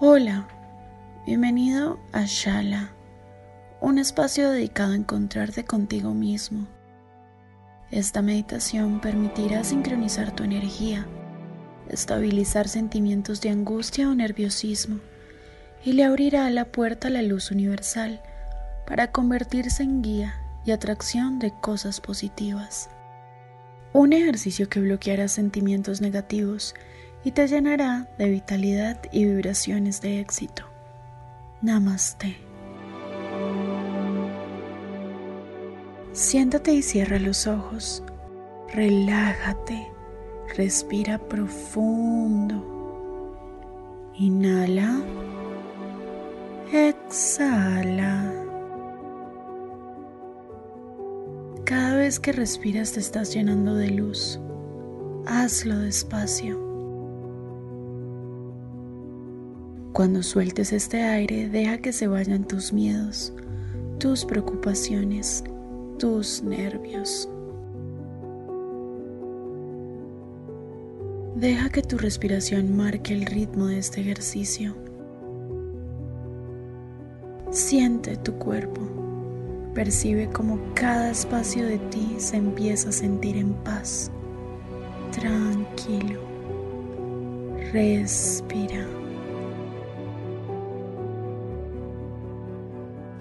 Hola, bienvenido a Shala, un espacio dedicado a encontrarte contigo mismo. Esta meditación permitirá sincronizar tu energía, estabilizar sentimientos de angustia o nerviosismo y le abrirá la puerta a la luz universal para convertirse en guía y atracción de cosas positivas. Un ejercicio que bloqueará sentimientos negativos y te llenará de vitalidad y vibraciones de éxito. Namaste. Siéntate y cierra los ojos. Relájate. Respira profundo. Inhala. Exhala. Cada vez que respiras te estás llenando de luz. Hazlo despacio. Cuando sueltes este aire, deja que se vayan tus miedos, tus preocupaciones, tus nervios. Deja que tu respiración marque el ritmo de este ejercicio. Siente tu cuerpo. Percibe como cada espacio de ti se empieza a sentir en paz. Tranquilo. Respira.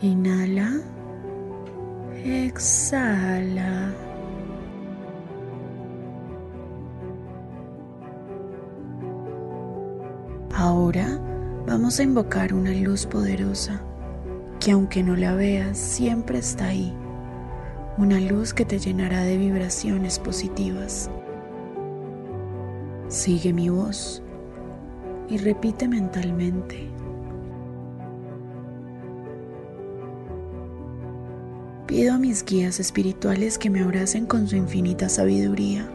Inhala. Exhala. Ahora vamos a invocar una luz poderosa que aunque no la veas, siempre está ahí. Una luz que te llenará de vibraciones positivas. Sigue mi voz y repite mentalmente. Pido a mis guías espirituales que me abracen con su infinita sabiduría,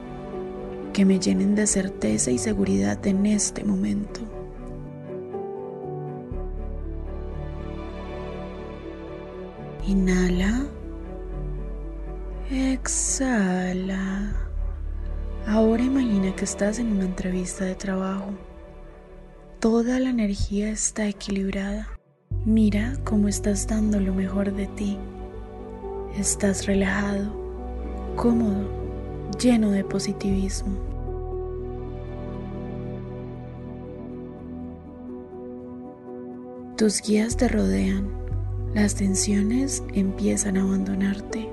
que me llenen de certeza y seguridad en este momento. Inhala. Exhala. Ahora imagina que estás en una entrevista de trabajo. Toda la energía está equilibrada. Mira cómo estás dando lo mejor de ti. Estás relajado, cómodo, lleno de positivismo. Tus guías te rodean, las tensiones empiezan a abandonarte.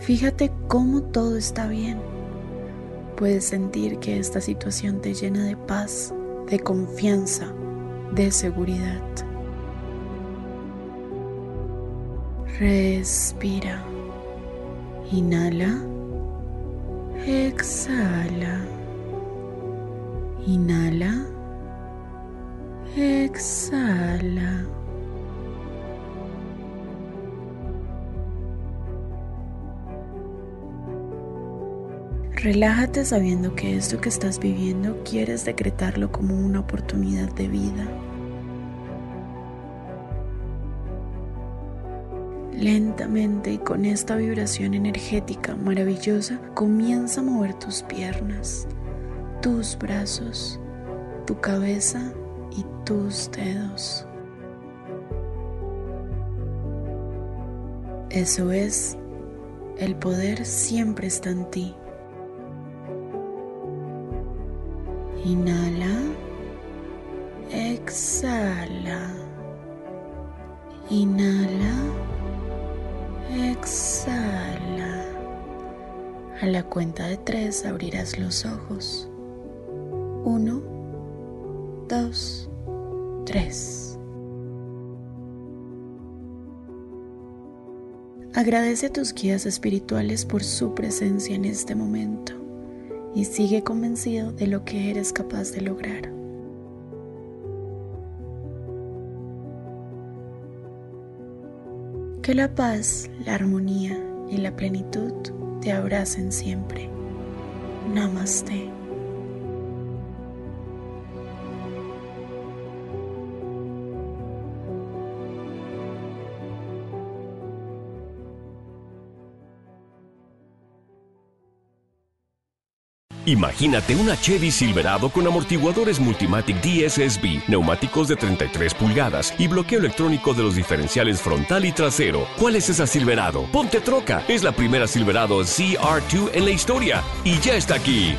Fíjate cómo todo está bien. Puedes sentir que esta situación te llena de paz, de confianza, de seguridad. Respira. Inhala. Exhala. Inhala. Exhala. Relájate sabiendo que esto que estás viviendo quieres decretarlo como una oportunidad de vida. Lentamente y con esta vibración energética maravillosa comienza a mover tus piernas, tus brazos, tu cabeza y tus dedos. Eso es, el poder siempre está en ti. Inhala, exhala, inhala, exhala. A la cuenta de tres abrirás los ojos. Uno, dos, tres. Agradece a tus guías espirituales por su presencia en este momento y sigue convencido de lo que eres capaz de lograr. Que la paz, la armonía y la plenitud te abracen siempre. Namaste. Imagínate una Chevy Silverado con amortiguadores Multimatic DSSB, neumáticos de 33 pulgadas y bloqueo electrónico de los diferenciales frontal y trasero. ¿Cuál es esa Silverado? Ponte troca. Es la primera Silverado CR2 en la historia y ya está aquí.